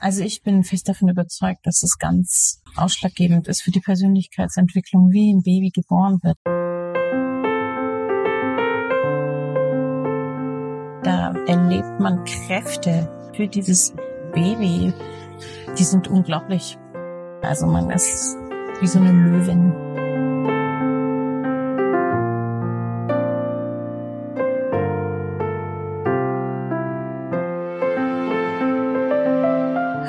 Also ich bin fest davon überzeugt, dass es ganz ausschlaggebend ist für die Persönlichkeitsentwicklung, wie ein Baby geboren wird. Da erlebt man Kräfte für dieses Baby, die sind unglaublich. Also man ist wie so eine Löwin.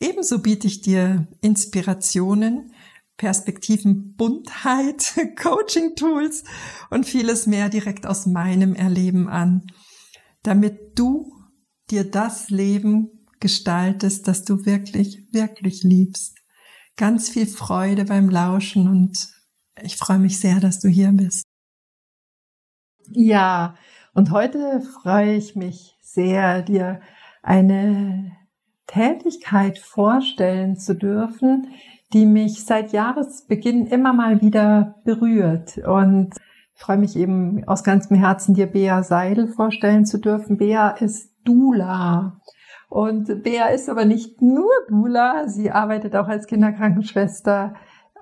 Ebenso biete ich dir Inspirationen, Perspektiven, Buntheit, Coaching-Tools und vieles mehr direkt aus meinem Erleben an, damit du dir das Leben gestaltest, das du wirklich, wirklich liebst. Ganz viel Freude beim Lauschen und ich freue mich sehr, dass du hier bist. Ja, und heute freue ich mich sehr, dir eine Tätigkeit vorstellen zu dürfen, die mich seit Jahresbeginn immer mal wieder berührt. Und ich freue mich eben aus ganzem Herzen, dir Bea Seidel vorstellen zu dürfen. Bea ist Dula. Und Bea ist aber nicht nur Dula, sie arbeitet auch als Kinderkrankenschwester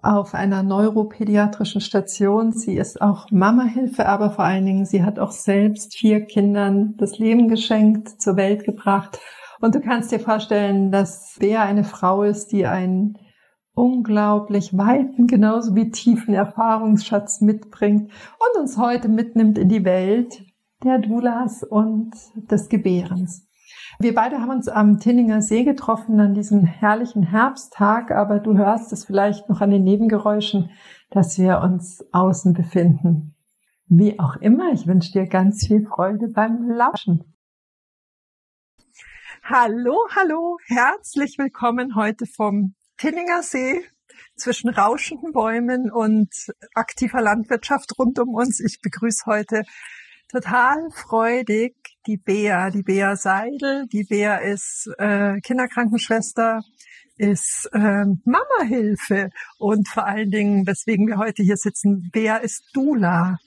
auf einer neuropädiatrischen Station. Sie ist auch Mamahilfe, aber vor allen Dingen, sie hat auch selbst vier Kindern das Leben geschenkt, zur Welt gebracht und du kannst dir vorstellen, dass Bea eine Frau ist, die einen unglaublich weiten, genauso wie tiefen Erfahrungsschatz mitbringt und uns heute mitnimmt in die Welt der Dulas und des Gebärens. Wir beide haben uns am Tinninger See getroffen an diesem herrlichen Herbsttag, aber du hörst es vielleicht noch an den Nebengeräuschen, dass wir uns außen befinden. Wie auch immer, ich wünsche dir ganz viel Freude beim Lauschen. Hallo, hallo, herzlich willkommen heute vom Tinninger See zwischen rauschenden Bäumen und aktiver Landwirtschaft rund um uns. Ich begrüße heute total freudig die Bea, die Bea Seidel. Die Bea ist äh, Kinderkrankenschwester, ist äh, Mamahilfe und vor allen Dingen, weswegen wir heute hier sitzen, Bea ist Dula.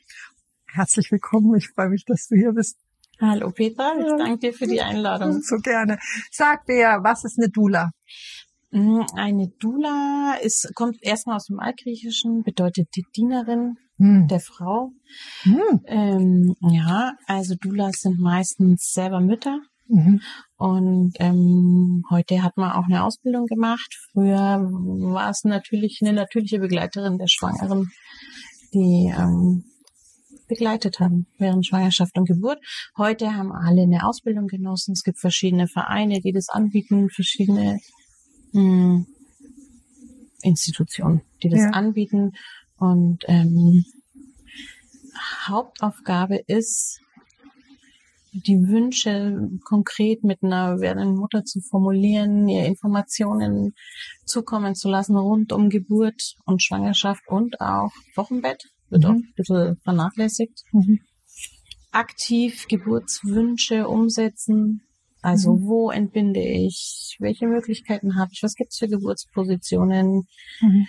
Herzlich willkommen, ich freue mich, dass du hier bist. Hallo Petra, ich danke dir für die Einladung. So gerne. Sag Bea, was ist eine Dula? Mm, eine Dula ist, kommt erstmal aus dem Altgriechischen, bedeutet die Dienerin hm. der Frau. Hm. Ähm, ja, also Dulas sind meistens selber Mütter. Mhm. Und ähm, heute hat man auch eine Ausbildung gemacht. Früher war es natürlich eine natürliche Begleiterin der Schwangeren, die ähm, begleitet haben während Schwangerschaft und Geburt. Heute haben alle eine Ausbildung genossen. Es gibt verschiedene Vereine, die das anbieten, verschiedene mh, hm, Institutionen, die das ja. anbieten. Und ähm, Hauptaufgabe ist, die Wünsche konkret mit einer werdenden Mutter zu formulieren, ihr Informationen zukommen zu lassen rund um Geburt und Schwangerschaft und auch Wochenbett wird mhm. auch ein bisschen vernachlässigt. Mhm. Aktiv Geburtswünsche umsetzen. Also mhm. wo entbinde ich? Welche Möglichkeiten habe ich? Was gibt es für Geburtspositionen? Mhm.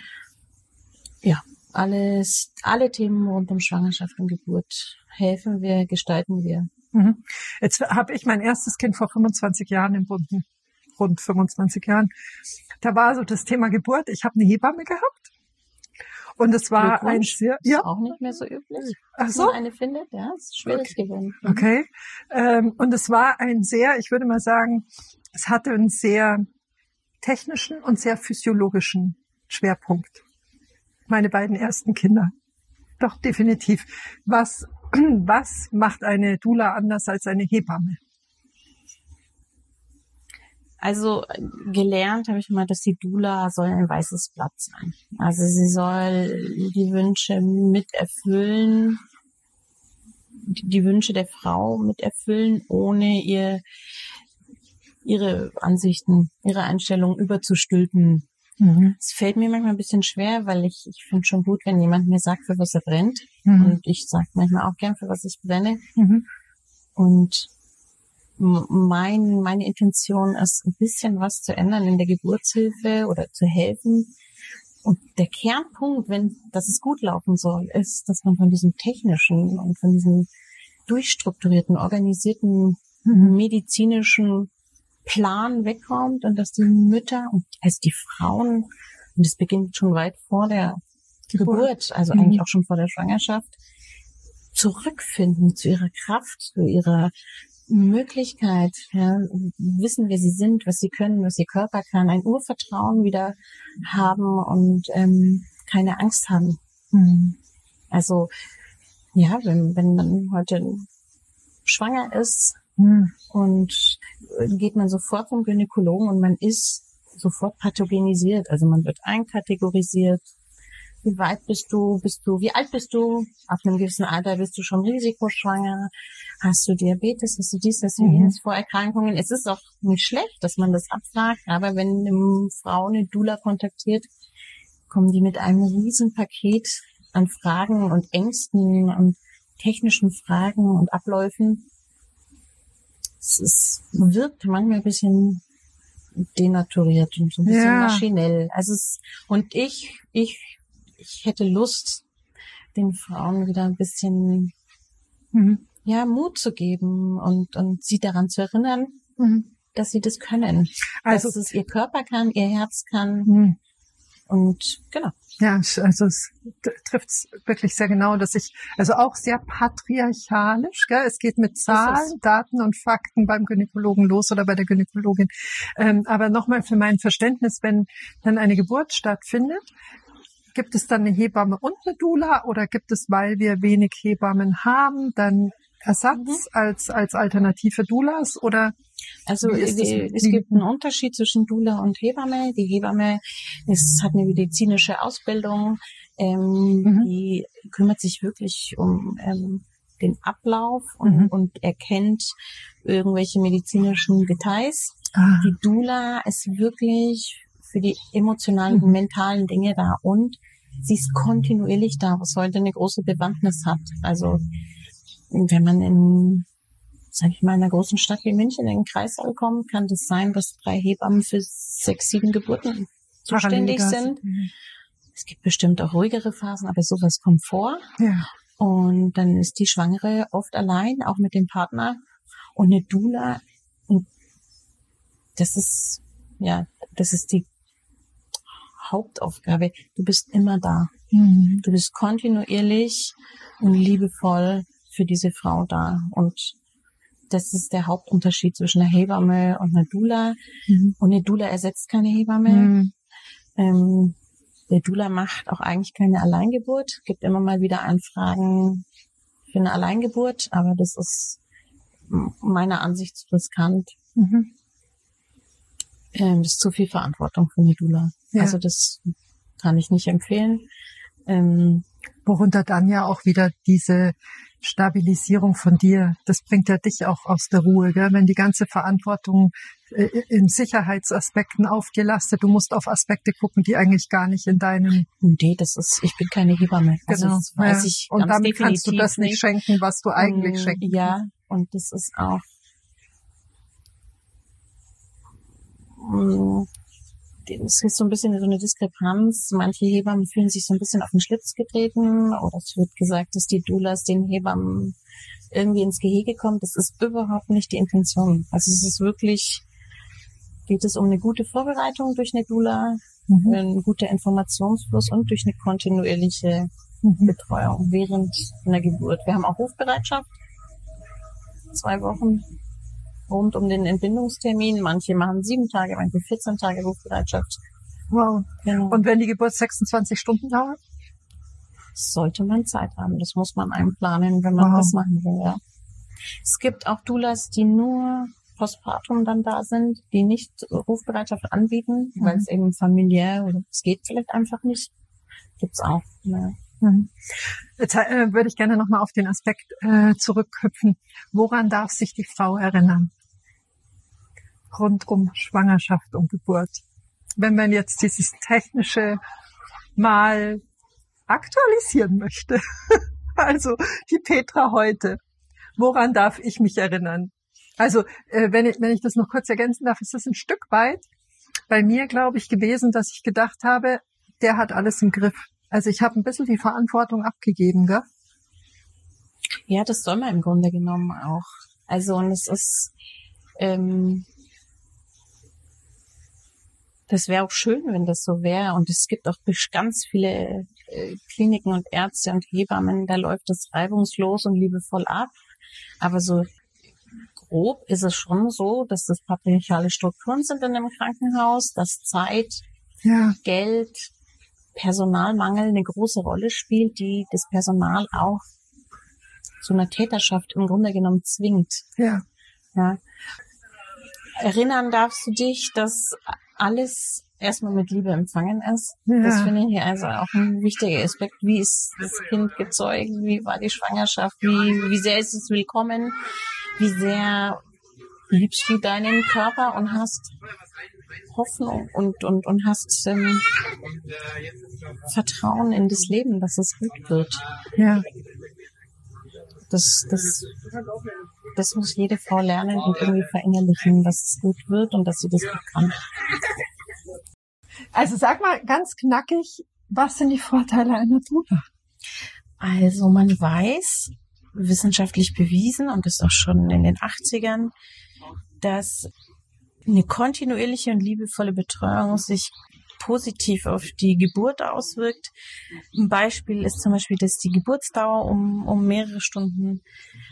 Ja, alles, alle Themen rund um Schwangerschaft und Geburt helfen wir, gestalten wir. Mhm. Jetzt habe ich mein erstes Kind vor 25 Jahren entbunden, rund 25 Jahren. Da war so das Thema Geburt. Ich habe eine Hebamme gehabt und es war ein sehr, ja. Ist auch nicht mehr so üblich. Ach so. Man eine findet, ja, ist schwierig okay. geworden. Mhm. Okay. Ähm, und es war ein sehr, ich würde mal sagen, es hatte einen sehr technischen und sehr physiologischen Schwerpunkt. Meine beiden ersten Kinder. Doch, definitiv. Was, was macht eine Dula anders als eine Hebamme? Also gelernt habe ich mal, dass die Dula soll ein weißes Blatt sein. Also sie soll die Wünsche miterfüllen, die Wünsche der Frau miterfüllen, ohne ihr ihre Ansichten, ihre Einstellungen überzustülpen. Mhm. Es fällt mir manchmal ein bisschen schwer, weil ich, ich finde schon gut, wenn jemand mir sagt, für was er brennt. Mhm. Und ich sage manchmal auch gern, für was ich brenne. Mhm. Und mein, meine Intention ist, ein bisschen was zu ändern in der Geburtshilfe oder zu helfen. Und der Kernpunkt, wenn, dass es gut laufen soll, ist, dass man von diesem technischen und von diesem durchstrukturierten, organisierten mhm. medizinischen Plan wegkommt und dass die Mütter und also die Frauen, und es beginnt schon weit vor der Geburt, Geburt also mhm. eigentlich auch schon vor der Schwangerschaft, zurückfinden zu ihrer Kraft, zu ihrer Möglichkeit, ja, wissen, wer sie sind, was sie können, was ihr Körper kann, ein Urvertrauen wieder haben und ähm, keine Angst haben. Mhm. Also ja, wenn, wenn man heute schwanger ist mhm. und geht man sofort zum Gynäkologen und man ist sofort pathogenisiert, also man wird einkategorisiert, wie weit bist du? Bist du, wie alt bist du? Ab einem gewissen Alter bist du schon risikoschwanger. Hast du Diabetes? Hast du dies, hast du jenes, mhm. Vorerkrankungen? Es ist auch nicht schlecht, dass man das abfragt, aber wenn eine Frau eine Dula kontaktiert, kommen die mit einem riesen Paket an Fragen und Ängsten und technischen Fragen und Abläufen. Es ist, wirkt manchmal ein bisschen denaturiert und so ein bisschen ja. maschinell. Also es, und ich, ich ich hätte Lust, den Frauen wieder ein bisschen mhm. ja Mut zu geben und und sie daran zu erinnern, mhm. dass sie das können, also dass es ihr Körper kann, ihr Herz kann mhm. und genau. Ja, also es trifft es wirklich sehr genau, dass ich, also auch sehr patriarchalisch, gell? es geht mit Zahlen, Daten und Fakten beim Gynäkologen los oder bei der Gynäkologin. Ähm, aber nochmal für mein Verständnis, wenn dann eine Geburt stattfindet, Gibt es dann eine Hebamme und eine Dula oder gibt es, weil wir wenig Hebammen haben, dann Ersatz mhm. als, als Alternative Doulas oder? Also es, es gibt einen Unterschied zwischen Dula und Hebamme. Die Hebamme ist, hat eine medizinische Ausbildung, ähm, mhm. die kümmert sich wirklich um ähm, den Ablauf und, mhm. und erkennt irgendwelche medizinischen Details. Ah. Die Dula ist wirklich für die emotionalen und mhm. mentalen Dinge da und sie ist kontinuierlich da, was heute eine große Bewandtnis hat. Also wenn man in, sag ich mal, in einer großen Stadt wie München in den Kreissaal kommt, kann das sein, dass drei Hebammen für sechs, sieben Geburten zuständig sind. Mhm. Es gibt bestimmt auch ruhigere Phasen, aber sowas kommt vor. Ja. Und dann ist die Schwangere oft allein, auch mit dem Partner. Und eine Dula, und das ist, ja, das ist die Hauptaufgabe. Du bist immer da. Mhm. Du bist kontinuierlich und liebevoll für diese Frau da. Und das ist der Hauptunterschied zwischen einer Hebamme und einer Dula. Mhm. Und eine Dula ersetzt keine Hebamme. Mhm. Ähm, der Dula macht auch eigentlich keine Alleingeburt. Gibt immer mal wieder Anfragen für eine Alleingeburt, aber das ist meiner Ansicht zu riskant. Mhm. Ähm, das ist zu viel Verantwortung für eine Dula. Ja. Also das kann ich nicht empfehlen. Ähm, Worunter dann ja auch wieder diese Stabilisierung von dir, das bringt ja dich auch aus der Ruhe, gell? wenn die ganze Verantwortung äh, in Sicherheitsaspekten aufgelastet, du musst auf Aspekte gucken, die eigentlich gar nicht in deinem... Nee, das ist, ich bin keine Hebamme. Also genau. das weiß ja. ich Und damit kannst du das nicht schenken, was du eigentlich um, schenken Ja, und das ist auch um, es ist so ein bisschen so eine Diskrepanz. Manche Hebammen fühlen sich so ein bisschen auf den Schlitz getreten oder es wird gesagt, dass die Doulas den Hebammen irgendwie ins Gehege kommen. Das ist überhaupt nicht die Intention. Also es ist wirklich, geht es um eine gute Vorbereitung durch eine Doula, mhm. ein guter Informationsfluss und durch eine kontinuierliche mhm. Betreuung während einer Geburt. Wir haben auch Rufbereitschaft. Zwei Wochen rund um den Entbindungstermin. Manche machen sieben Tage, manche 14 Tage Rufbereitschaft. Wow. Genau. Und wenn die Geburt 26 Stunden dauert? Sollte man Zeit haben. Das muss man einplanen, wenn man wow. das machen will, ja. Es gibt auch Doulas, die nur postpartum dann da sind, die nicht Rufbereitschaft anbieten, mhm. weil es eben familiär oder es geht vielleicht einfach nicht. Gibt's auch. Ja. Mhm. Jetzt äh, würde ich gerne nochmal auf den Aspekt äh, zurückhüpfen. Woran darf sich die Frau erinnern? Rund um Schwangerschaft und Geburt. wenn man jetzt dieses technische mal aktualisieren möchte. Also die Petra heute. Woran darf ich mich erinnern? Also äh, wenn, ich, wenn ich das noch kurz ergänzen darf, ist das ein Stück weit bei mir, glaube ich, gewesen, dass ich gedacht habe, der hat alles im Griff. Also ich habe ein bisschen die Verantwortung abgegeben, gell? Ja, das soll man im Grunde genommen auch. Also und es ist, ähm, das wäre auch schön, wenn das so wäre. Und es gibt auch ganz viele äh, Kliniken und Ärzte und Hebammen, da läuft das reibungslos und liebevoll ab. Aber so grob ist es schon so, dass das patriarchale Strukturen sind in einem Krankenhaus, dass Zeit, ja. Geld, Personalmangel eine große Rolle spielt, die das Personal auch zu einer Täterschaft im Grunde genommen zwingt. Ja. ja. Erinnern darfst du dich, dass alles erstmal mit Liebe empfangen ist. Ja. Das finde ich also auch ein wichtiger Aspekt. Wie ist das Kind gezeugt? Wie war die Schwangerschaft? Wie, wie sehr ist es willkommen? Wie sehr liebst du deinen Körper und hast Hoffnung und, und, und hast ähm, Vertrauen in das Leben, dass es gut wird. Ja. Das, das, das muss jede Frau lernen und irgendwie verinnerlichen, dass es gut wird und dass sie das gut kann. Also sag mal ganz knackig, was sind die Vorteile einer Dula? Also man weiß, wissenschaftlich bewiesen, und das auch schon in den 80ern, dass eine kontinuierliche und liebevolle Betreuung sich positiv auf die Geburt auswirkt. Ein Beispiel ist zum Beispiel, dass die Geburtsdauer um, um mehrere Stunden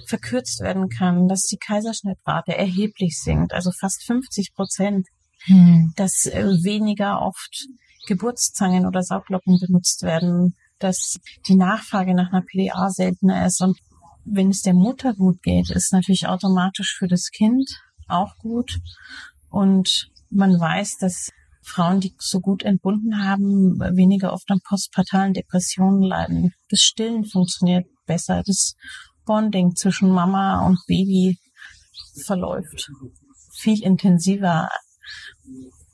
verkürzt werden kann, dass die Kaiserschnittrate erheblich sinkt, also fast 50 Prozent, hm. dass äh, weniger oft Geburtszangen oder Sauglocken benutzt werden, dass die Nachfrage nach einer PDA seltener ist und wenn es der Mutter gut geht, ist natürlich automatisch für das Kind auch gut. Und man weiß, dass Frauen, die so gut entbunden haben, weniger oft an postpartalen Depressionen leiden. Das Stillen funktioniert besser. Das Bonding zwischen Mama und Baby verläuft viel intensiver.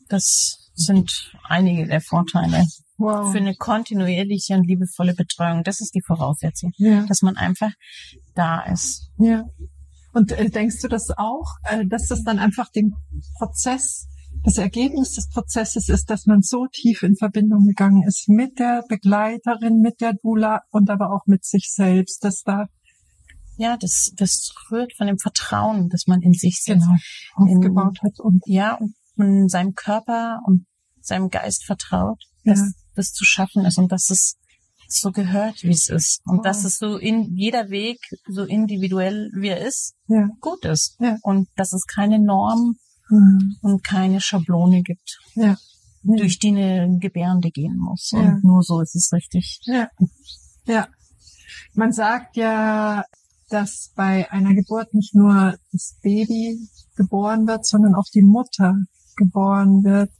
Das sind einige der Vorteile. Wow. Für eine kontinuierliche und liebevolle Betreuung. Das ist die Voraussetzung. Ja. Dass man einfach da ist. Ja. Und äh, denkst du das auch, äh, dass das dann einfach den Prozess, das Ergebnis des Prozesses ist, dass man so tief in Verbindung gegangen ist mit der Begleiterin, mit der Dula und aber auch mit sich selbst, dass da ja, das, das rührt von dem Vertrauen, das man in sich genau, aufgebaut in, hat und ja, und man seinem Körper und seinem Geist vertraut, dass ja. das zu schaffen ist und dass es so gehört, wie es ist. Und oh. dass es so in jeder Weg, so individuell wie er ist, ja. gut ist. Ja. Und dass es keine Norm mhm. und keine Schablone gibt, ja. durch die eine Gebärende gehen muss. Und nur so ist es richtig. Ja. ja. Man sagt ja, dass bei einer Geburt nicht nur das Baby geboren wird, sondern auch die Mutter geboren wird.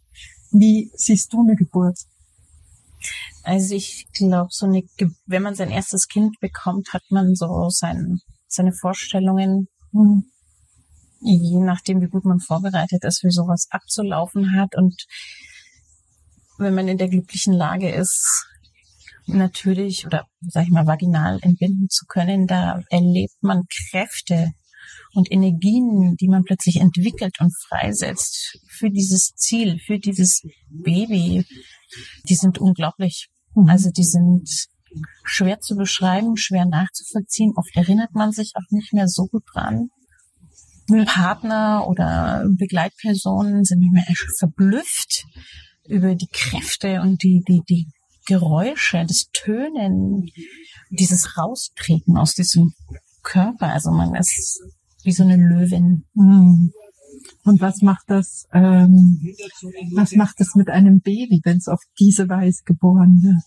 Wie siehst du eine Geburt? Also ich glaube, so eine, wenn man sein erstes Kind bekommt, hat man so sein, seine Vorstellungen, mhm. Je nachdem, wie gut man vorbereitet ist, wie sowas abzulaufen hat. Und wenn man in der glücklichen Lage ist, natürlich oder sag ich mal vaginal entbinden zu können, da erlebt man Kräfte und Energien, die man plötzlich entwickelt und freisetzt für dieses Ziel, für dieses Baby, die sind unglaublich. Mhm. Also die sind schwer zu beschreiben, schwer nachzuvollziehen. Oft erinnert man sich auch nicht mehr so gut dran. Partner oder Begleitpersonen sind mehr verblüfft über die Kräfte und die, die, die Geräusche, das Tönen, dieses Raustreten aus diesem Körper. Also man ist wie so eine Löwin. Mhm. Und was macht das, ähm, was macht das mit einem Baby, wenn es auf diese Weise geboren wird?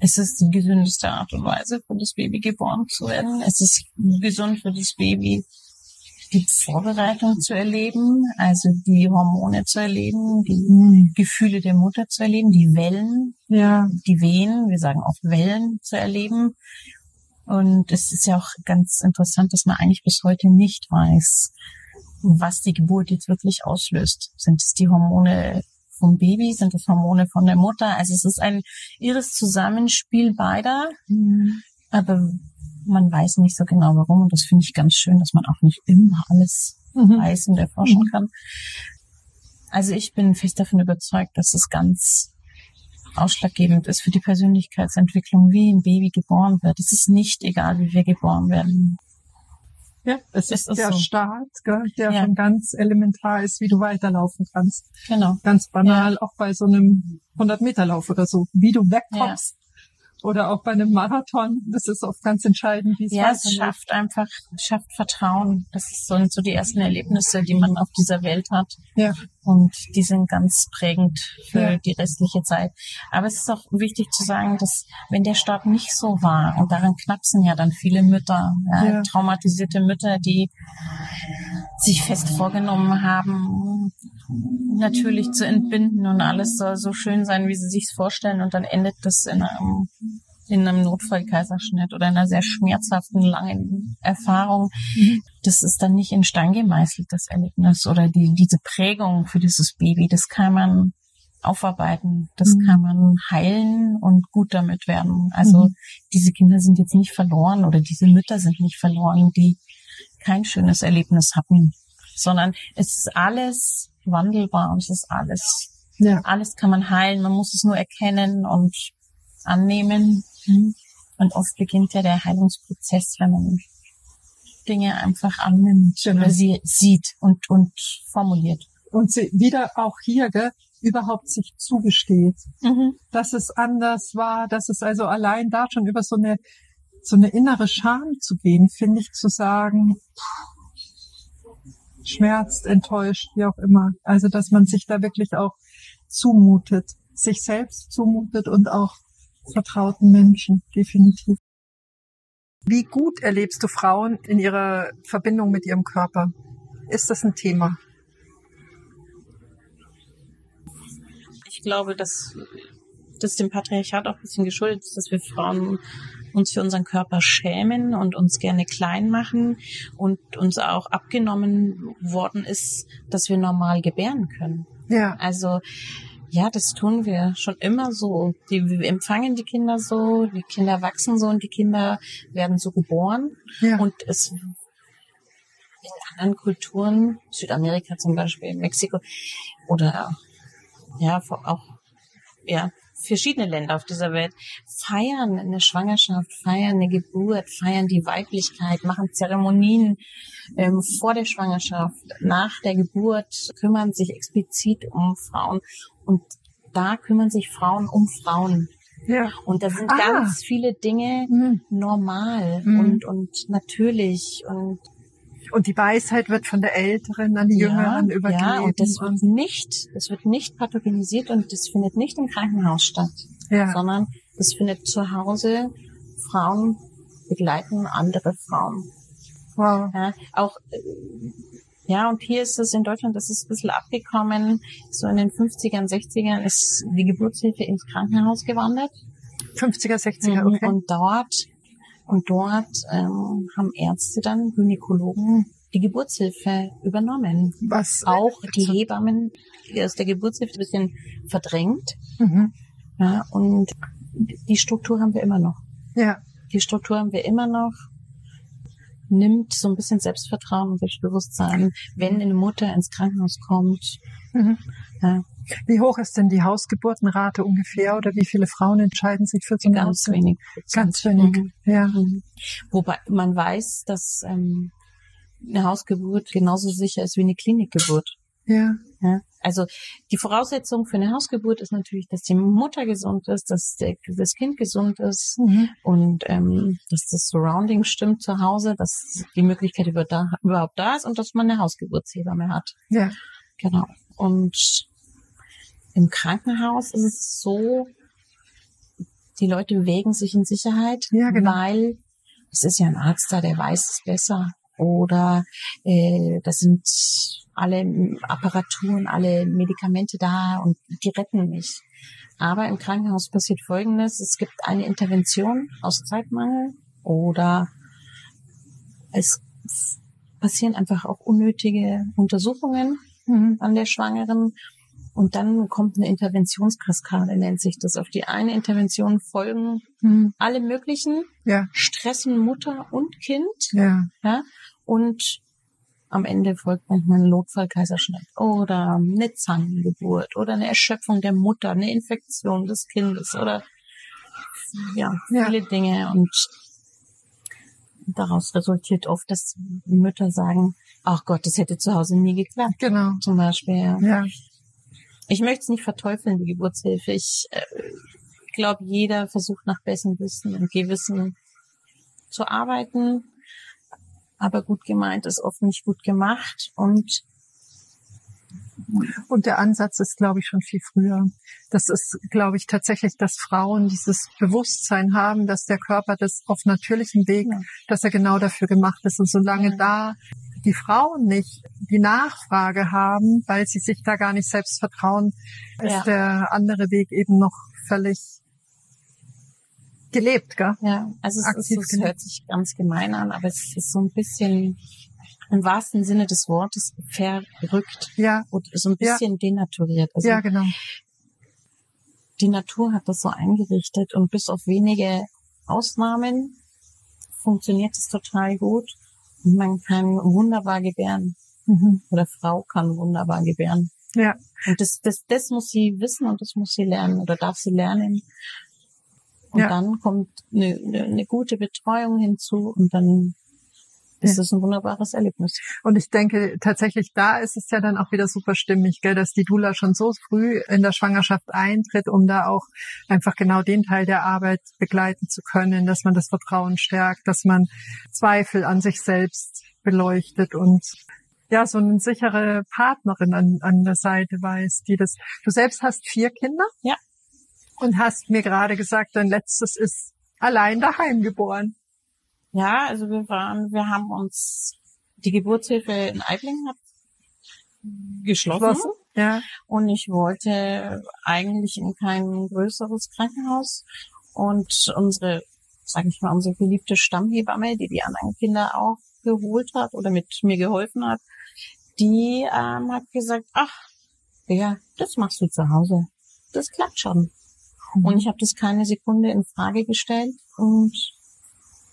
Es ist die gesündeste Art und Weise, für das Baby geboren zu werden. Es ist gesund für das Baby, die Vorbereitung zu erleben, also die Hormone zu erleben, die mhm. Gefühle der Mutter zu erleben, die Wellen, ja. die Wehen, wir sagen auch Wellen zu erleben. Und es ist ja auch ganz interessant, dass man eigentlich bis heute nicht weiß, was die Geburt jetzt wirklich auslöst. Sind es die Hormone vom Baby, sind das Hormone von der Mutter. Also es ist ein irres Zusammenspiel beider, mhm. aber man weiß nicht so genau warum und das finde ich ganz schön, dass man auch nicht immer alles mhm. weiß und erforschen mhm. kann. Also ich bin fest davon überzeugt, dass es ganz ausschlaggebend ist für die Persönlichkeitsentwicklung, wie ein Baby geboren wird. Es ist nicht egal, wie wir geboren werden. Ja, es, es ist, der so. Start, gell, der ja. schon ganz elementar ist, wie du weiterlaufen kannst. Genau. Ganz banal, ja. auch bei so einem 100-Meter-Lauf oder so, wie du wegkommst oder auch bei einem Marathon. Das ist oft ganz entscheidend, wie es Ja, es schafft einfach, schafft Vertrauen. Das sind so die ersten Erlebnisse, die man auf dieser Welt hat. Ja. Und die sind ganz prägend für ja. die restliche Zeit. Aber es ist auch wichtig zu sagen, dass wenn der Start nicht so war, und daran knapsen ja dann viele Mütter, ja, ja. traumatisierte Mütter, die sich fest vorgenommen haben, natürlich zu entbinden und alles soll so schön sein, wie sie sich's vorstellen und dann endet das in einem in einem Notfallkaiserschnitt oder in einer sehr schmerzhaften, langen Erfahrung. Mhm. Das ist dann nicht in Stein gemeißelt, das Erlebnis oder die, diese Prägung für dieses Baby. Das kann man aufarbeiten, das mhm. kann man heilen und gut damit werden. Also mhm. diese Kinder sind jetzt nicht verloren oder diese Mütter sind nicht verloren, die kein schönes Erlebnis hatten, sondern es ist alles wandelbar und es ist alles, ja. alles kann man heilen. Man muss es nur erkennen und annehmen. Mhm. Und oft beginnt ja der Heilungsprozess, wenn man Dinge einfach annimmt genau. oder sie sieht und, und formuliert. Und sie wieder auch hier, gell, überhaupt sich zugesteht, mhm. dass es anders war, dass es also allein da schon über so eine, so eine innere Scham zu gehen, finde ich, zu sagen, schmerzt, enttäuscht, wie auch immer. Also, dass man sich da wirklich auch zumutet, sich selbst zumutet und auch vertrauten Menschen, definitiv. Wie gut erlebst du Frauen in ihrer Verbindung mit ihrem Körper? Ist das ein Thema? Ich glaube, dass das dem Patriarchat auch ein bisschen geschuldet ist, dass wir Frauen uns für unseren Körper schämen und uns gerne klein machen und uns auch abgenommen worden ist, dass wir normal gebären können. Ja. Also ja, das tun wir schon immer so. Die, wir empfangen die Kinder so, die Kinder wachsen so und die Kinder werden so geboren. Ja. Und es in anderen Kulturen, Südamerika zum Beispiel, Mexiko oder ja, auch ja, verschiedene Länder auf dieser Welt feiern eine Schwangerschaft, feiern eine Geburt, feiern die Weiblichkeit, machen Zeremonien ähm, vor der Schwangerschaft, nach der Geburt, kümmern sich explizit um Frauen und da kümmern sich Frauen um Frauen. Ja. Und da sind ah. ganz viele Dinge mhm. normal mhm. und, und natürlich und und die Weisheit wird von der Älteren an die ja, Jüngeren übergeben. Ja, und das wird nicht, das wird nicht pathogenisiert und das findet nicht im Krankenhaus statt, ja. sondern das findet zu Hause. Frauen begleiten andere Frauen. Wow. Ja, auch ja, und hier ist es in Deutschland, das ist ein bisschen abgekommen. So in den 50ern, 60ern ist die Geburtshilfe ins Krankenhaus gewandert. 50er, 60er, mhm, okay. Und dort, und dort ähm, haben Ärzte dann, Gynäkologen, die Geburtshilfe übernommen. Was? Auch die Hebammen aus der Geburtshilfe ein bisschen verdrängt. Mhm. Ja, und die Struktur haben wir immer noch. Ja. Die Struktur haben wir immer noch nimmt so ein bisschen Selbstvertrauen und Selbstbewusstsein, wenn eine Mutter ins Krankenhaus kommt. Mhm. Ja. Wie hoch ist denn die Hausgeburtenrate ungefähr oder wie viele Frauen entscheiden sich für so eine Ganz Hausgeburt? wenig. Ganz wenig, mhm. ja. Mhm. Wobei man weiß, dass ähm, eine Hausgeburt genauso sicher ist wie eine Klinikgeburt. Ja. ja. Also die Voraussetzung für eine Hausgeburt ist natürlich, dass die Mutter gesund ist, dass der, das Kind gesund ist mhm. und ähm, dass das Surrounding stimmt zu Hause, dass die Möglichkeit überhaupt da ist und dass man eine Hausgeburtshebamme hat. Ja. Genau. Und im Krankenhaus ist es so, die Leute wägen sich in Sicherheit, ja, genau. weil es ist ja ein Arzt da, der weiß es besser. Oder äh, das sind alle Apparaturen, alle Medikamente da und die retten mich. Aber im Krankenhaus passiert Folgendes. Es gibt eine Intervention aus Zeitmangel oder es passieren einfach auch unnötige Untersuchungen mhm. an der Schwangeren Und dann kommt eine Interventionskaskade, nennt sich das. Auf die eine Intervention folgen Hm. alle möglichen, Ja, stressen Mutter und Kind. ja, Ja? Und am Ende folgt manchmal ein Notfallkaiserschnitt oder eine Zangengeburt oder eine Erschöpfung der Mutter, eine Infektion des Kindes oder ja, Ja. viele Dinge. Und daraus resultiert oft, dass Mütter sagen, ach Gott, das hätte zu Hause nie geklappt. genau. Zum Beispiel. Ja. Ich möchte es nicht verteufeln, die Geburtshilfe. Ich äh, glaube, jeder versucht nach bestem Wissen und Gewissen zu arbeiten. Aber gut gemeint ist oft nicht gut gemacht. Und Und der Ansatz ist, glaube ich, schon viel früher. Das ist, glaube ich, tatsächlich, dass Frauen dieses Bewusstsein haben, dass der Körper das auf natürlichem Weg, dass er genau dafür gemacht ist. Und solange da die Frauen nicht die Nachfrage haben, weil sie sich da gar nicht selbst vertrauen, ist Ja. der andere Weg eben noch völlig gelebt, gell? ja, also es, ist, es hört sich ganz gemein an, aber es ist so ein bisschen im wahrsten Sinne des Wortes verrückt Ja, und so ein Ja. bisschen denaturiert. Also ja, genau. die Natur hat das so eingerichtet und bis auf wenige Ausnahmen funktioniert es total gut. Man kann wunderbar gebären Mhm. oder Frau kann wunderbar gebären. Ja, Und das, das, das muss sie wissen und das muss sie lernen oder darf sie lernen. Und Ja. dann kommt eine, eine, eine gute Betreuung hinzu und dann ist Ja. es ein wunderbares Erlebnis. Und ich denke, tatsächlich da ist es ja dann auch wieder super stimmig, gell, dass die Dula schon so früh in der Schwangerschaft eintritt, um da auch einfach genau den Teil der Arbeit begleiten zu können, dass man das Vertrauen stärkt, dass man Zweifel an sich selbst beleuchtet und ja, so eine sichere Partnerin an, an der Seite weiß, die das, du selbst hast vier Kinder? Ja. Und hast mir gerade gesagt, dein letztes ist allein daheim geboren. Ja, also wir waren, wir haben uns die Geburtshilfe in Eiblingen hat geschlossen. Geschlossen? Ja. Und ich wollte eigentlich in kein größeres Krankenhaus. Und unsere, sag ich mal, unsere geliebte Stammhebamme, die die anderen Kinder auch geholt hat oder mit mir geholfen hat, die ähm, hat gesagt, ach, ja, das machst du zu Hause. Das klappt schon. Und ich habe das keine Sekunde in Frage gestellt. Und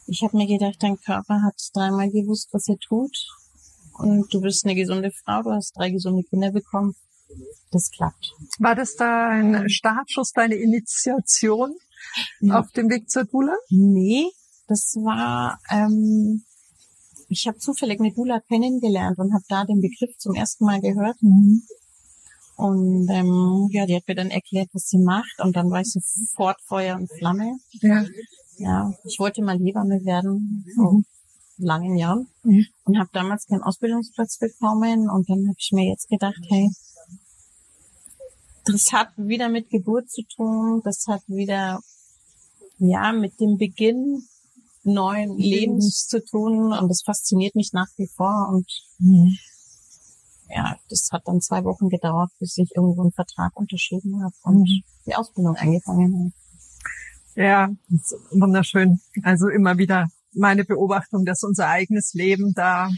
ich habe mir gedacht, dein Körper hat dreimal gewusst, was er tut. Und du bist eine gesunde Frau, du hast drei gesunde Kinder bekommen. Das klappt. War das dein Startschuss, deine Initiation Ja. auf dem Weg zur Dula? Nee, das war, ähm, ich habe zufällig eine Dula kennengelernt und habe da den Begriff zum ersten Mal gehört. Und ähm, ja, die hat mir dann erklärt, was sie macht. Und dann war ich sofort Feuer und Flamme. Ja. Ja, ich wollte mal Hebamme werden, vor langen Jahren. Mhm. Und habe damals keinen Ausbildungsplatz bekommen. Und dann habe ich mir jetzt gedacht, hey, das hat wieder mit Geburt zu tun. Das hat wieder, ja, mit dem Beginn neuen Lebens zu tun. Und das fasziniert mich nach wie vor. Und ja, das hat dann zwei Wochen gedauert, bis ich irgendwo einen Vertrag unterschrieben habe und Mhm. die Ausbildung angefangen habe. Ja, wunderschön. Also immer wieder meine Beobachtung, dass unser eigenes Leben da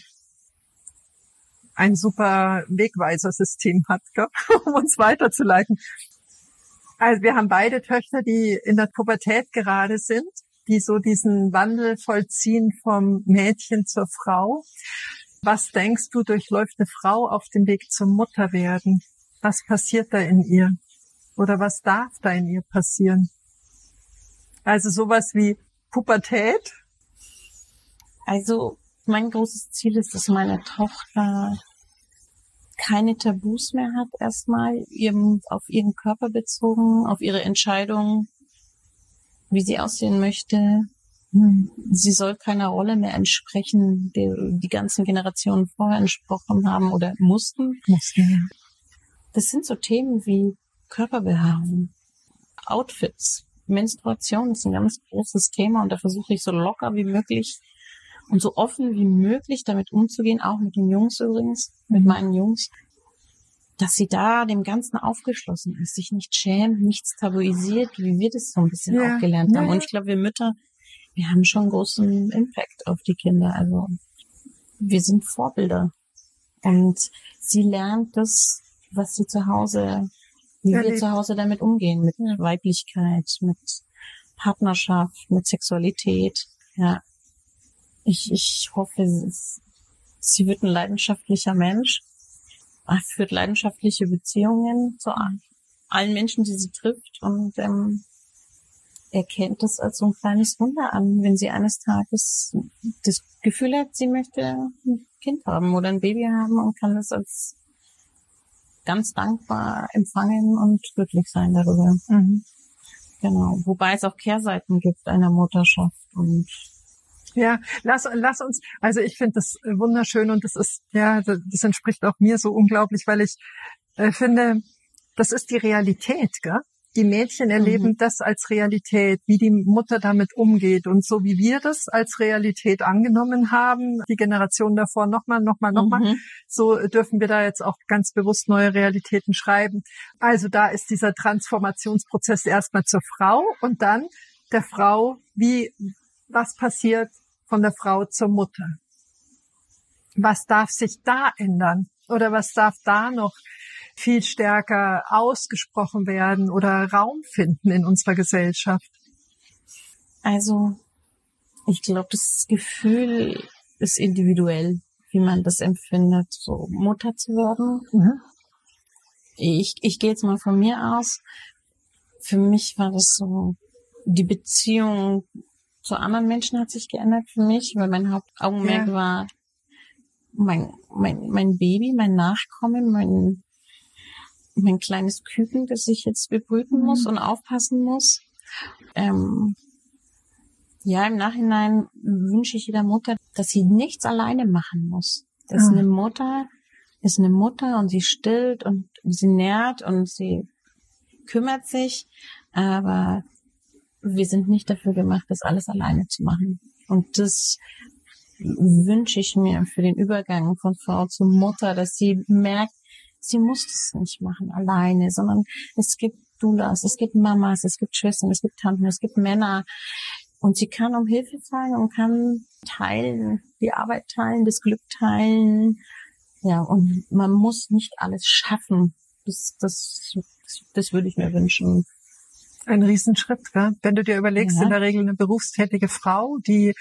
ein super Wegweisersystem hat, gell? um uns weiterzuleiten. Also wir haben beide Töchter, die in der Pubertät gerade sind, die so diesen Wandel vollziehen vom Mädchen zur Frau. Was denkst du, durchläuft eine Frau auf dem Weg zum Mutterwerden? Was passiert da in ihr? Oder was darf da in ihr passieren? Also sowas wie Pubertät. Also mein großes Ziel ist, dass meine Tochter keine Tabus mehr hat, erstmal ihrem, auf ihren Körper bezogen, auf ihre Entscheidung, wie sie aussehen möchte. Sie soll keiner Rolle mehr entsprechen, die die ganzen Generationen vorher entsprochen haben oder mussten. Das sind so Themen wie Körperbehaarung, Outfits, Menstruation ist ein ganz großes Thema und da versuche ich so locker wie möglich und so offen wie möglich damit umzugehen, auch mit den Jungs übrigens, mit meinen Jungs, dass sie da dem Ganzen aufgeschlossen ist, sich nicht schämt, nichts tabuisiert, wie wir das so ein bisschen Ja. auch gelernt haben. Und ich glaube, wir Mütter, wir haben schon großen Impact auf die Kinder. Also wir sind Vorbilder. Und sie lernt das, was sie zu Hause wie wir zu Hause damit umgehen, mit Weiblichkeit, mit Partnerschaft, mit Sexualität. Ja. Ich, ich hoffe, sie wird ein leidenschaftlicher Mensch, führt leidenschaftliche Beziehungen zu allen Menschen, die sie trifft und ähm, erkennt das als so ein kleines Wunder an, wenn sie eines Tages das Gefühl hat, sie möchte ein Kind haben oder ein Baby haben und kann das als ganz dankbar empfangen und glücklich sein darüber. Mhm. Genau. Wobei es auch Kehrseiten gibt einer Mutterschaft und ja, lass, lass uns, also ich finde das wunderschön und das ist, ja, das entspricht auch mir so unglaublich, weil ich äh, finde, das ist die Realität, gell? Die Mädchen erleben mhm. das als Realität, wie die Mutter damit umgeht. Und so wie wir das als Realität angenommen haben, die Generation davor nochmal, nochmal, nochmal, mhm. so dürfen wir da jetzt auch ganz bewusst neue Realitäten schreiben. Also da ist dieser Transformationsprozess erstmal zur Frau und dann der Frau, wie, was passiert von der Frau zur Mutter? Was darf sich da ändern? Oder was darf da noch viel stärker ausgesprochen werden oder Raum finden in unserer Gesellschaft? Also, ich glaube, das Gefühl ist individuell, wie man das empfindet, so Mutter zu werden. Mhm. Ich, ich gehe jetzt mal von mir aus. Für mich war das so, die Beziehung zu anderen Menschen hat sich geändert für mich, weil mein Hauptaugenmerk ja. war mein, mein, mein Baby, mein Nachkommen, mein mein kleines Küken, das ich jetzt bebrüten muss mhm. und aufpassen muss. Ähm, ja, im Nachhinein wünsche ich jeder Mutter, dass sie nichts alleine machen muss. Dass ah. eine Mutter ist eine Mutter und sie stillt und sie nährt und sie kümmert sich, aber wir sind nicht dafür gemacht, das alles alleine zu machen. Und das wünsche ich mir für den Übergang von Frau zu Mutter, dass sie merkt, sie muss es nicht machen alleine, sondern es gibt Doulas, es gibt Mamas, es gibt Schwestern, es gibt Tanten, es gibt Männer. Und sie kann um Hilfe fragen und kann teilen, die Arbeit teilen, das Glück teilen. Ja, und man muss nicht alles schaffen. Das, das, das würde ich mir wünschen. Ein Riesenschritt, gell? wenn du dir überlegst, ja. in der Regel eine berufstätige Frau, die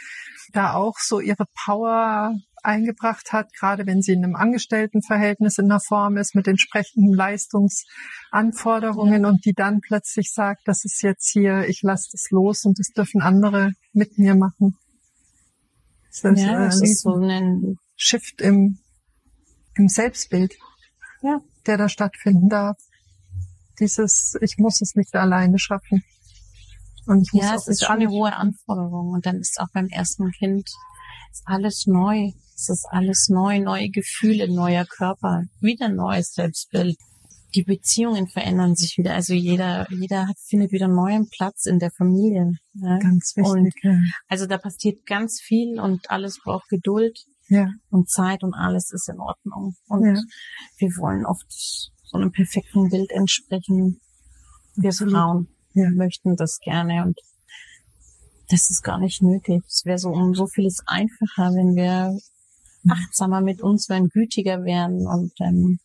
da auch so ihre Power eingebracht hat, gerade wenn sie in einem Angestelltenverhältnis in der Form ist mit entsprechenden Leistungsanforderungen ja. und die dann plötzlich sagt, das ist jetzt hier, ich lasse das los und das dürfen andere mit mir machen. Das ist, ja, das äh, ist so ein Shift im, im Selbstbild, ja. der da stattfinden darf. Dieses, ich muss es nicht alleine schaffen. Und ich muss ja, es ist schon eine hohe Anforderung. Und dann ist auch beim ersten Kind ist alles neu. Es ist alles neu, neue Gefühle, neuer Körper, wieder neues Selbstbild. Die Beziehungen verändern sich wieder. Also jeder, jeder findet wieder einen neuen Platz in der Familie. Ne? Ganz wichtig. Und ja. Also da passiert ganz viel und alles braucht Geduld ja. und Zeit und alles ist in Ordnung. Und ja. wir wollen oft so einem perfekten Bild entsprechen. Wir Frauen ja. möchten das gerne und das ist gar nicht nötig. Es wäre so um so vieles einfacher, wenn wir achtsamer mit uns werden, gütiger werden und ähm,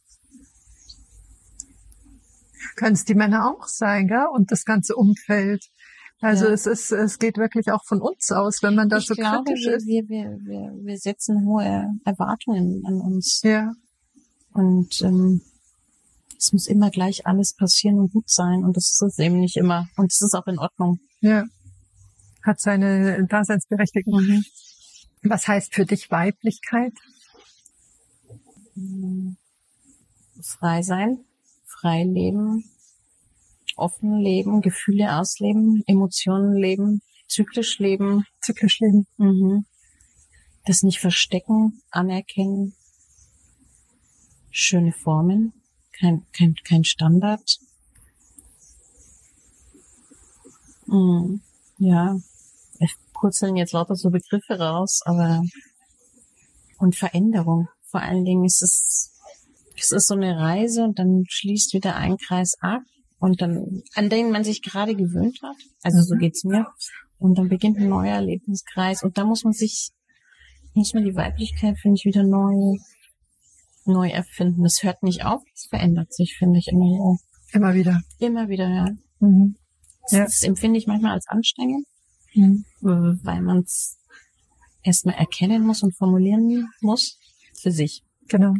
können es die Männer auch sein, gell? Und das ganze Umfeld. Also ja. es ist, es geht wirklich auch von uns aus, wenn man da ich so glaube, kritisch wir, ist. Wir, wir, wir, wir setzen hohe Erwartungen an uns. Ja. Und ähm, es muss immer gleich alles passieren und gut sein. Und das ist es eben nicht immer. Und es ist auch in Ordnung. Ja. Hat seine Daseinsberechtigung. Mhm. Was heißt für dich Weiblichkeit? Frei sein, frei leben, offen leben, Gefühle ausleben, Emotionen leben, zyklisch leben. Zyklisch leben. Mhm. Das nicht verstecken, anerkennen. Schöne Formen, kein, kein, kein Standard. Mhm. Ja, purzeln jetzt lauter so Begriffe raus, aber und Veränderung. Vor allen Dingen ist es, es ist so eine Reise und dann schließt wieder ein Kreis ab und dann, an den man sich gerade gewöhnt hat. Also so mhm. geht's mir. Und dann beginnt ein neuer Lebenskreis und da muss man sich, muss man die Weiblichkeit, finde ich, wieder neu, neu erfinden. Das hört nicht auf, es verändert sich, finde ich, immer so. Immer wieder. Immer wieder, ja. Mhm. Ja. Das empfinde ich manchmal als anstrengend, Mhm. weil man es erstmal erkennen muss und formulieren muss für sich. Genau.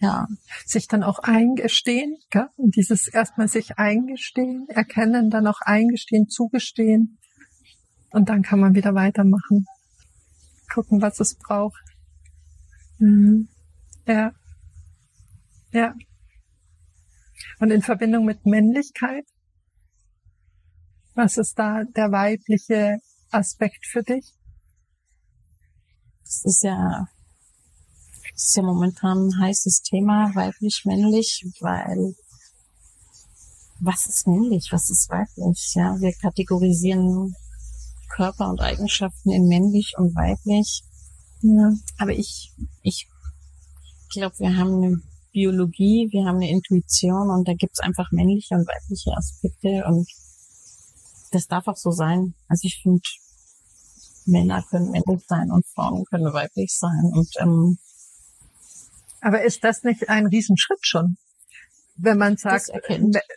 Ja, Sich dann auch eingestehen, gell? Und dieses erstmal sich eingestehen, erkennen, dann auch eingestehen, zugestehen. Und dann kann man wieder weitermachen. Gucken, was es braucht. Mhm. Ja. Ja. Und in Verbindung mit Männlichkeit, was ist da der weibliche Aspekt für dich? das ist ja, das ist ja momentan ein heißes Thema, weiblich, männlich, weil was ist männlich, was ist weiblich? Ja, wir kategorisieren Körper und Eigenschaften in männlich und weiblich. Ja. Aber ich, ich glaube, wir haben eine Biologie, wir haben eine Intuition und da gibt's einfach männliche und weibliche Aspekte und das darf auch so sein. Also ich finde, Männer können männlich sein und Frauen können weiblich sein und ähm, Aber ist das nicht ein Riesenschritt schon? Wenn man sagt,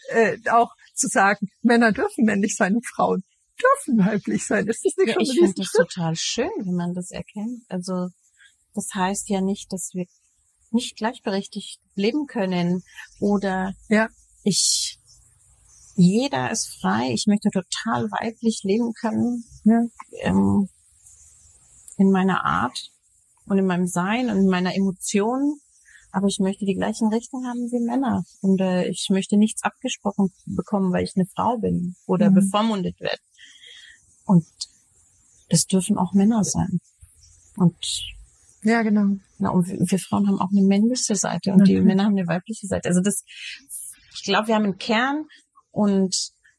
äh, auch zu sagen, Männer dürfen männlich sein und Frauen dürfen weiblich sein. Ist das nicht ja, schon ich ein finde das total schön, wenn man das erkennt. Also das heißt ja nicht, dass wir nicht gleichberechtigt leben können oder Ja. ich jeder ist frei. Ich möchte total weiblich leben können. Ja. ähm, in meiner Art und in meinem Sein und in meiner Emotion. Aber ich möchte die gleichen Rechte haben wie Männer. Und äh, ich möchte nichts abgesprochen bekommen, weil ich eine Frau bin oder Mhm. bevormundet werde. Und das dürfen auch Männer sein. Und, ja, genau. na, und wir Frauen haben auch eine männliche Seite und die Mhm. Männer haben eine weibliche Seite. Also das, ich glaube, wir haben einen Kern und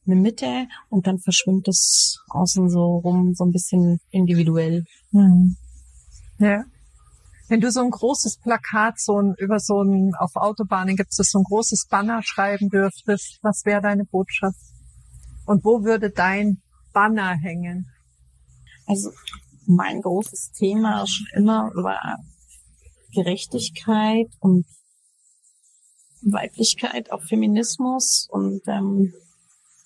eine Mitte und dann verschwimmt es außen so rum, so ein bisschen individuell. Mhm. Ja. Wenn du so ein großes Plakat, so ein, über so ein, auf Autobahnen gibt es so ein großes Banner schreiben dürftest, was wäre deine Botschaft? Und wo würde dein Banner hängen? Also mein großes Thema schon immer war Gerechtigkeit und Weiblichkeit, auch Feminismus und ähm,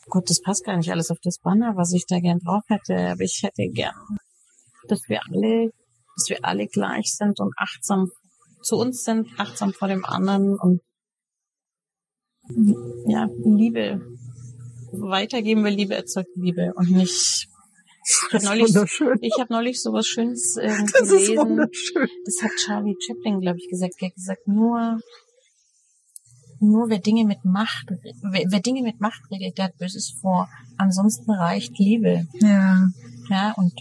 Gott, das passt gar nicht alles auf das Banner, was ich da gern drauf hätte, aber ich hätte gern, dass wir alle, dass wir alle gleich sind und achtsam zu uns sind, achtsam vor dem anderen und ja, Liebe weitergeben, weil Liebe erzeugt Liebe und nicht ich Das habe ist neulich, wunderschön. ich hab neulich sowas Schönes ähm, Das ist gelesen. wunderschön. Das hat Charlie Chaplin, glaube ich, gesagt. Er hat gesagt, nur, nur wer Dinge mit Macht, wer, wer Dinge mit Macht redet, der hat Böses vor. Ansonsten reicht Liebe. Ja. Ja, und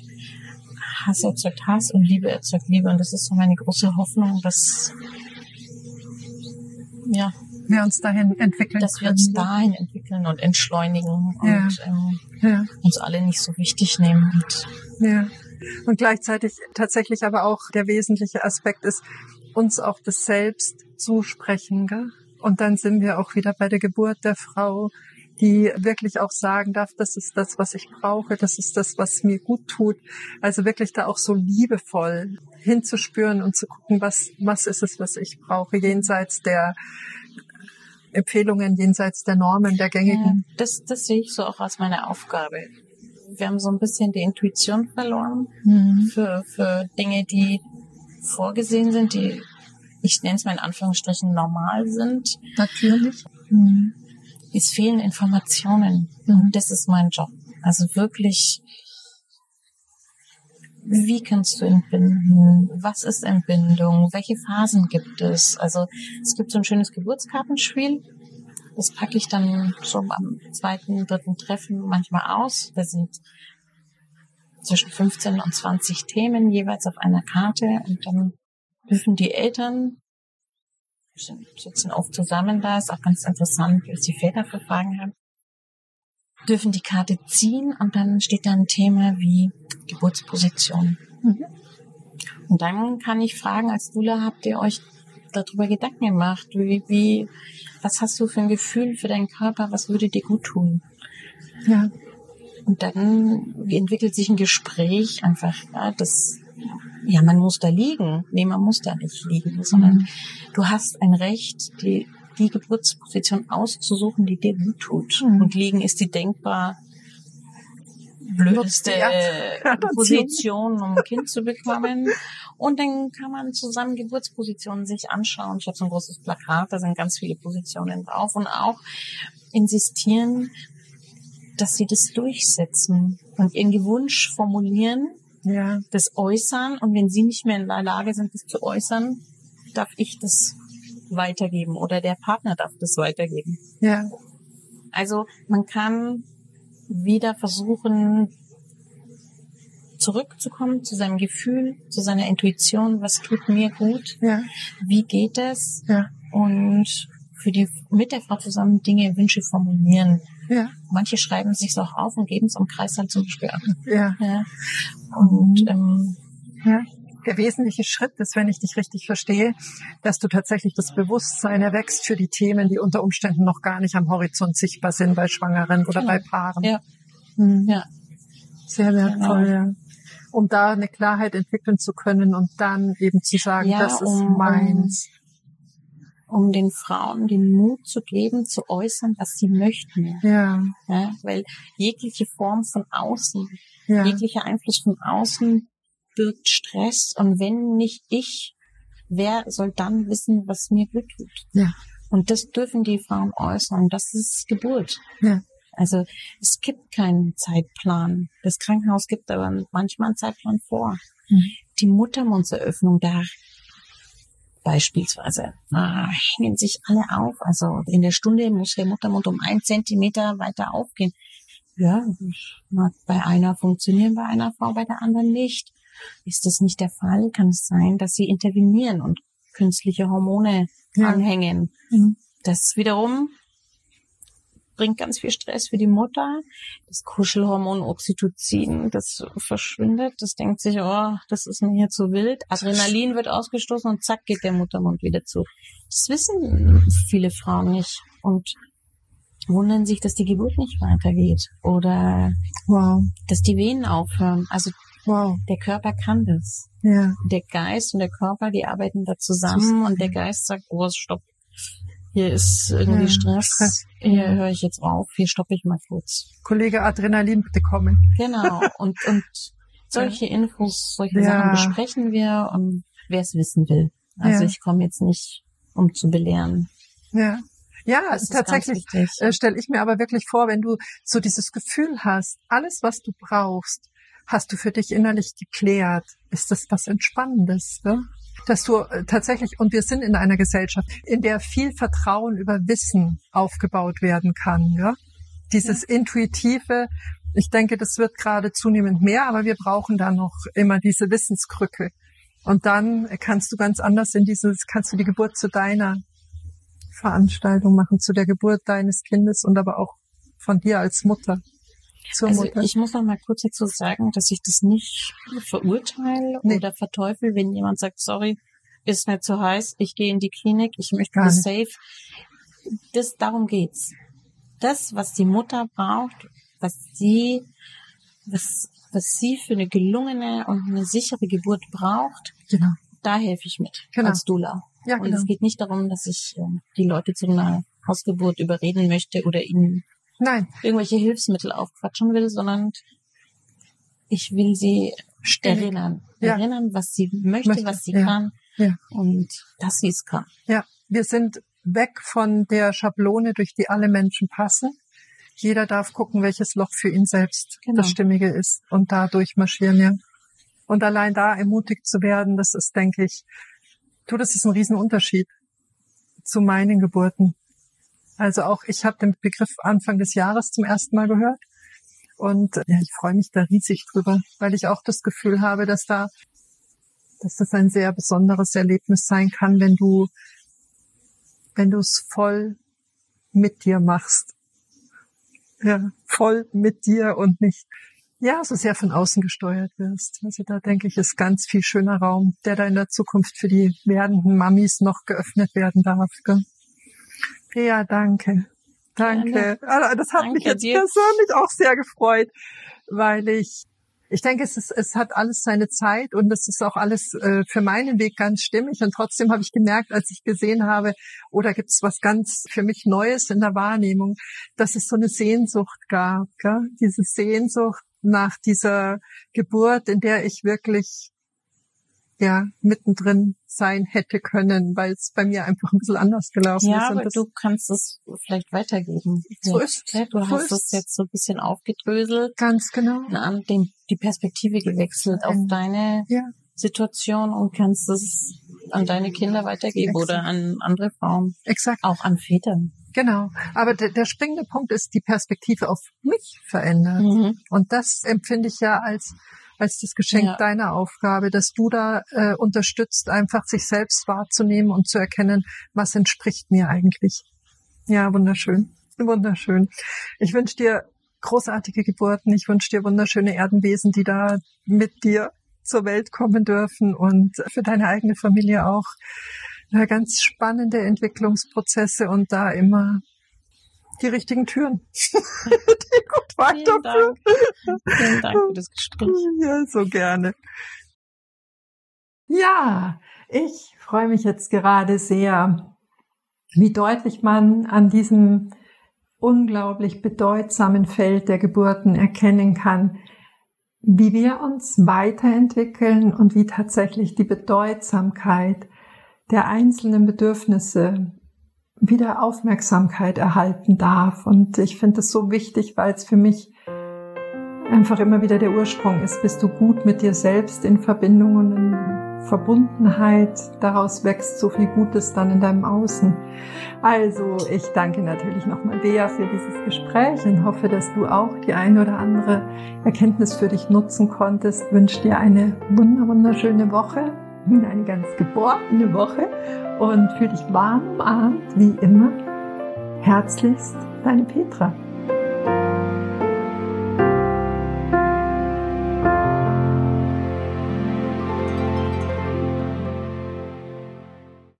Hass erzeugt Hass und Liebe erzeugt Liebe. Und das ist so meine große Hoffnung, dass, ja, Wir uns dahin entwickeln dass wir uns dahin entwickeln und entschleunigen Ja. und ähm, ja. uns alle nicht so wichtig nehmen. Und Ja. Und gleichzeitig tatsächlich aber auch der wesentliche Aspekt ist, uns auch das Selbst zusprechen. Gell? Und dann sind wir auch wieder bei der Geburt der Frau, die wirklich auch sagen darf, das ist das, was ich brauche, das ist das, was mir gut tut. Also wirklich da auch so liebevoll hinzuspüren und zu gucken, was, was ist es, was ich brauche, jenseits der Empfehlungen, jenseits der Normen, der gängigen. das, das sehe ich so auch als meine Aufgabe. Wir haben so ein bisschen die Intuition verloren Mhm. für, für Dinge, die vorgesehen sind, die, ich nenne es mal in Anführungsstrichen, normal sind. Natürlich. Mhm. Es fehlen Informationen. Mhm. Und das ist mein Job. Also wirklich, wie kannst du entbinden? Was ist Entbindung? Welche Phasen gibt es? Also es gibt so ein schönes Geburtskartenspiel. Das packe ich dann so am zweiten, dritten Treffen manchmal aus. Da sind zwischen 15 und 20 Themen jeweils auf einer Karte und dann dürfen die Eltern sitzen oft zusammen da, ist auch ganz interessant, was die Väter für Fragen haben, dürfen die Karte ziehen und dann steht da ein Thema wie Geburtsposition. Mhm. Und dann kann ich fragen, als Dula habt ihr euch darüber Gedanken gemacht, wie, wie, was hast du für ein Gefühl für deinen Körper, was würde dir gut tun? Ja. Und dann entwickelt sich ein Gespräch einfach, ja, das, ja, man muss da liegen. Nee, man muss da nicht liegen, sondern Mhm. du hast ein Recht, die, die Geburtsposition auszusuchen, die dir gut tut. Mhm. Und liegen ist die denkbar blödeste. Position, um ein Kind zu bekommen. Und dann kann man zusammen Geburtspositionen sich anschauen. Ich habe so ein großes Plakat, da sind ganz viele Positionen drauf und auch insistieren, dass sie das durchsetzen und ihren Wunsch formulieren, ja. das äußern. Und wenn sie nicht mehr in der Lage sind, das zu äußern, darf ich das weitergeben oder der Partner darf das weitergeben. Ja. Also man kann wieder versuchen, zurückzukommen zu seinem Gefühl, zu seiner Intuition, was tut mir gut, ja. wie geht es ja. und für die mit der Frau zusammen Dinge, Wünsche formulieren. Ja. Manche schreiben sich auch auf und geben es im Kreis halt zum Beispiel an. Ja. ja. Und ähm, ja der wesentliche Schritt ist, wenn ich dich richtig verstehe, dass du tatsächlich das Bewusstsein erwächst für die Themen, die unter Umständen noch gar nicht am Horizont sichtbar sind bei Schwangeren oder genau. bei Paaren. Ja. Mhm. ja. Sehr wertvoll, genau. ja. Um da eine Klarheit entwickeln zu können und dann eben zu sagen, ja, das ist um, meins. Um den Frauen den Mut zu geben, zu äußern, was sie möchten. Ja. ja weil jegliche Form von außen, ja. jeglicher Einfluss von außen birgt Stress und wenn nicht ich, wer soll dann wissen, was mir gut tut? Ja. Und das dürfen die Frauen äußern. Das ist Geburt. Ja. Also es gibt keinen Zeitplan. Das Krankenhaus gibt aber manchmal einen Zeitplan vor. Mhm. Die Muttermundseröffnung da beispielsweise ah, hängen sich alle auf. Also in der Stunde muss der Muttermund um ein Zentimeter weiter aufgehen. Ja, mag bei einer funktionieren, bei einer Frau, bei der anderen nicht. Ist das nicht der Fall, kann es sein, dass sie intervenieren und künstliche Hormone ja. anhängen. Mhm. Das wiederum bringt ganz viel Stress für die Mutter. Das Kuschelhormon Oxytocin, das verschwindet. Das denkt sich, oh, das ist mir hier zu wild. Adrenalin wird ausgestoßen und zack geht der Muttermund wieder zu. Das wissen viele Frauen nicht und wundern sich, dass die Geburt nicht weitergeht oder wow. dass die Venen aufhören. Also Wow. Der Körper kann das. Ja. Der Geist und der Körper, die arbeiten da zusammen und der Geist sagt, oh, stopp. Hier ist irgendwie ja, Stress. Stress. Hier höre ich jetzt auf. Hier stoppe ich mal kurz. Kollege Adrenalin, bitte kommen. Genau. Und, und solche Infos, solche ja. Sachen besprechen wir und wer es wissen will. Also ja. ich komme jetzt nicht, um zu belehren. Ja. Ja, tatsächlich äh, stelle ich mir aber wirklich vor, wenn du so dieses Gefühl hast, alles, was du brauchst, hast du für dich innerlich geklärt? Ist das was Entspannendes? Ne? Dass du äh, tatsächlich, und wir sind in einer Gesellschaft, in der viel Vertrauen über Wissen aufgebaut werden kann. Ja? Dieses ja. intuitive, ich denke, das wird gerade zunehmend mehr, aber wir brauchen da noch immer diese Wissenskrücke. Und dann kannst du ganz anders in dieses, kannst du die Geburt zu deiner Veranstaltung machen, zu der Geburt deines Kindes und aber auch von dir als Mutter zur also Mutter. Ich muss noch mal kurz dazu sagen, dass ich das nicht verurteile nee. oder verteufel, wenn jemand sagt, sorry, ist nicht zu heiß, ich gehe in die Klinik, ich möchte das safe. Das, darum geht's. Das, was die Mutter braucht, was sie, was, was sie für eine gelungene und eine sichere Geburt braucht, genau. da helfe ich mit genau. als Dula. Ja, und genau. es geht nicht darum, dass ich äh, die Leute zu einer Hausgeburt überreden möchte oder ihnen Nein. irgendwelche Hilfsmittel aufquatschen will, sondern ich will sie erinnern. Ja. Erinnern, was sie möchte, möchte. was sie ja. kann ja. und dass sie es kann. Ja, wir sind weg von der Schablone, durch die alle Menschen passen. Jeder darf gucken, welches Loch für ihn selbst genau. das Stimmige ist und da durchmarschieren, ja. Und allein da ermutigt zu werden, das ist, denke ich, du, das ist ein Riesenunterschied zu meinen Geburten. Also auch ich habe den Begriff Anfang des Jahres zum ersten Mal gehört. Und ja, ich freue mich da riesig drüber, weil ich auch das Gefühl habe, dass da, dass das ein sehr besonderes Erlebnis sein kann, wenn du, wenn du es voll mit dir machst. Ja, voll mit dir und nicht, ja, so sehr von außen gesteuert wirst. Also da denke ich, ist ganz viel schöner Raum, der da in der Zukunft für die werdenden Mamis noch geöffnet werden darf. Gell? Ja, danke. Danke. Also, das hat danke mich jetzt dir. persönlich auch sehr gefreut, weil ich ich denke, es, ist, es hat alles seine Zeit und es ist auch alles äh, für meinen Weg ganz stimmig. Und trotzdem habe ich gemerkt, als ich gesehen habe, oder oh, gibt es was ganz für mich Neues in der Wahrnehmung, dass es so eine Sehnsucht gab. Gell? Diese Sehnsucht nach dieser Geburt, in der ich wirklich ja mittendrin sein hätte können, weil es bei mir einfach ein bisschen anders gelaufen ja, ist. Ja, aber du kannst es vielleicht weitergeben. So ist Du so hast es jetzt so ein bisschen aufgedröselt. Ganz genau. An dem, die Perspektive gewechselt auf deine ja. Situation und kannst es an deine Kinder weitergeben Exakt. oder an andere Frauen. Exakt. Auch an Vätern. Genau. Aber der, der springende Punkt ist, die Perspektive auf mich verändert. Mhm. Und das empfinde ich ja als als das Geschenk ja. deiner Aufgabe, dass du da äh, unterstützt, einfach sich selbst wahrzunehmen und zu erkennen, was entspricht mir eigentlich. Ja, wunderschön. Wunderschön. Ich wünsche dir großartige Geburten. Ich wünsche dir wunderschöne Erdenwesen, die da mit dir zur Welt kommen dürfen und für deine eigene Familie auch ganz spannende Entwicklungsprozesse und da immer die richtigen Türen, die gut weiterführen. Vielen Dank. Vielen Dank für das Gespräch. Ja, so gerne. Ja, ich freue mich jetzt gerade sehr, wie deutlich man an diesem unglaublich bedeutsamen Feld der Geburten erkennen kann, wie wir uns weiterentwickeln und wie tatsächlich die Bedeutsamkeit der einzelnen Bedürfnisse wieder Aufmerksamkeit erhalten darf. Und ich finde es so wichtig, weil es für mich einfach immer wieder der Ursprung ist. Bist du gut mit dir selbst in Verbindung und in Verbundenheit? Daraus wächst so viel Gutes dann in deinem Außen. Also, ich danke natürlich nochmal Bea für dieses Gespräch und hoffe, dass du auch die eine oder andere Erkenntnis für dich nutzen konntest. Wünsche dir eine wunderschöne Woche in eine ganz geborene Woche und fühle dich warm umarmt, wie immer. Herzlichst, deine Petra.